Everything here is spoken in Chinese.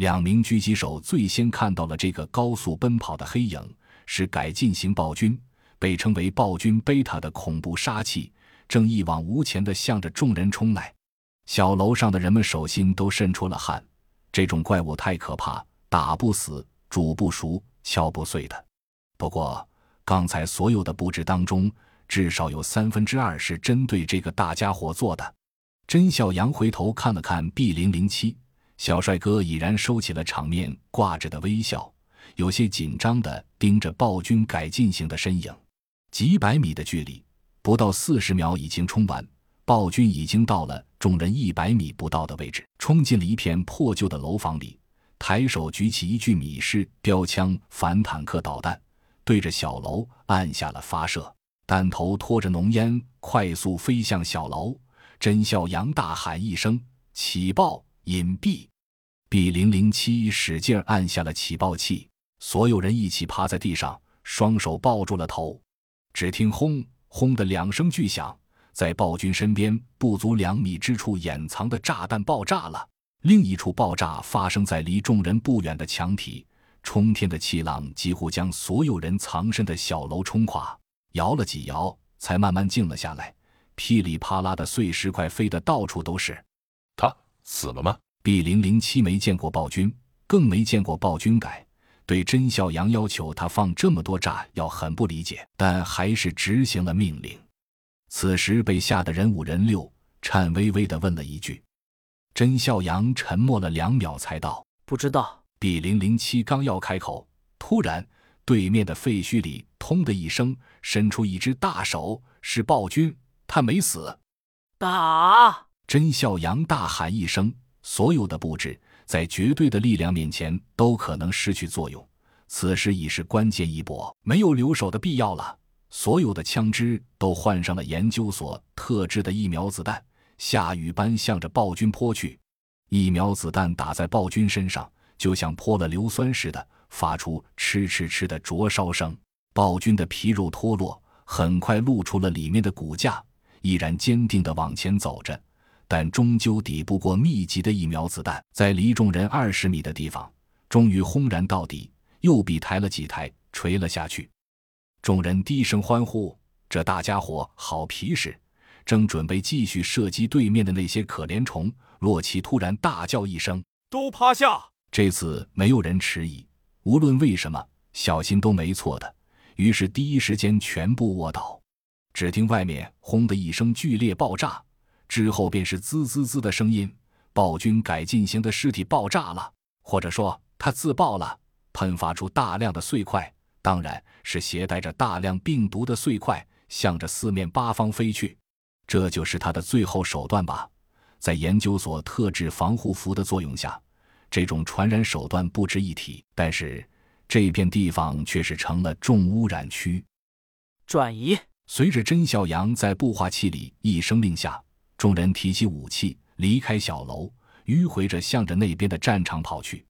两名狙击手最先看到了这个高速奔跑的黑影，是改进型暴君，被称为暴君贝塔的恐怖杀气，正一往无前地向着众人冲来。小楼上的人们手心都渗出了汗，这种怪物太可怕，打不死，煮不熟，敲不碎的。不过，刚才所有的布置当中，至少有三分之二是针对这个大家伙做的。甄小阳回头看了看 B 零零七。小帅哥已然收起了场面挂着的微笑，有些紧张地盯着暴君改进型的身影。几百米的距离，不到四十秒已经冲完，暴君已经到了众人一百米不到的位置，冲进了一片破旧的楼房里，抬手举起一具米式标枪反坦克导弹，对着小楼按下了发射。弹头拖着浓烟快速飞向小楼，甄笑阳大喊一声：“起爆！隐蔽！” B 零零七使劲按下了起爆器，所有人一起趴在地上，双手抱住了头。只听“轰轰”的两声巨响，在暴君身边不足两米之处掩藏的炸弹爆炸了。另一处爆炸发生在离众人不远的墙体，冲天的气浪几乎将所有人藏身的小楼冲垮。摇了几摇，才慢慢静了下来。噼里啪啦的碎石块飞得到处都是。他死了吗？B 零零七没见过暴君，更没见过暴君改，对甄笑阳要求他放这么多炸药很不理解，但还是执行了命令。此时被吓得人五人六，颤巍巍地问了一句：“甄笑阳沉默了两秒，才道：不知道。”B 零零七刚要开口，突然对面的废墟里“通”的一声，伸出一只大手，是暴君，他没死。打！甄笑阳大喊一声。所有的布置在绝对的力量面前都可能失去作用，此时已是关键一搏，没有留守的必要了。所有的枪支都换上了研究所特制的疫苗子弹，下雨般向着暴君泼去。疫苗子弹打在暴君身上，就像泼了硫酸似的，发出哧哧哧的灼烧声。暴君的皮肉脱落，很快露出了里面的骨架，依然坚定地往前走着。但终究抵不过密集的疫苗子弹，在离众人二十米的地方，终于轰然到底，右臂抬了几抬，垂了下去。众人低声欢呼：“这大家伙好皮实！”正准备继续射击对面的那些可怜虫，洛奇突然大叫一声：“都趴下！”这次没有人迟疑，无论为什么，小心都没错的。于是第一时间全部卧倒。只听外面轰的一声剧烈爆炸。之后便是滋滋滋的声音，暴君改进型的尸体爆炸了，或者说他自爆了，喷发出大量的碎块，当然是携带着大量病毒的碎块，向着四面八方飞去。这就是他的最后手段吧？在研究所特制防护服的作用下，这种传染手段不值一提。但是这片地方却是成了重污染区。转移。随着甄小阳在步话器里一声令下。众人提起武器，离开小楼，迂回着向着那边的战场跑去。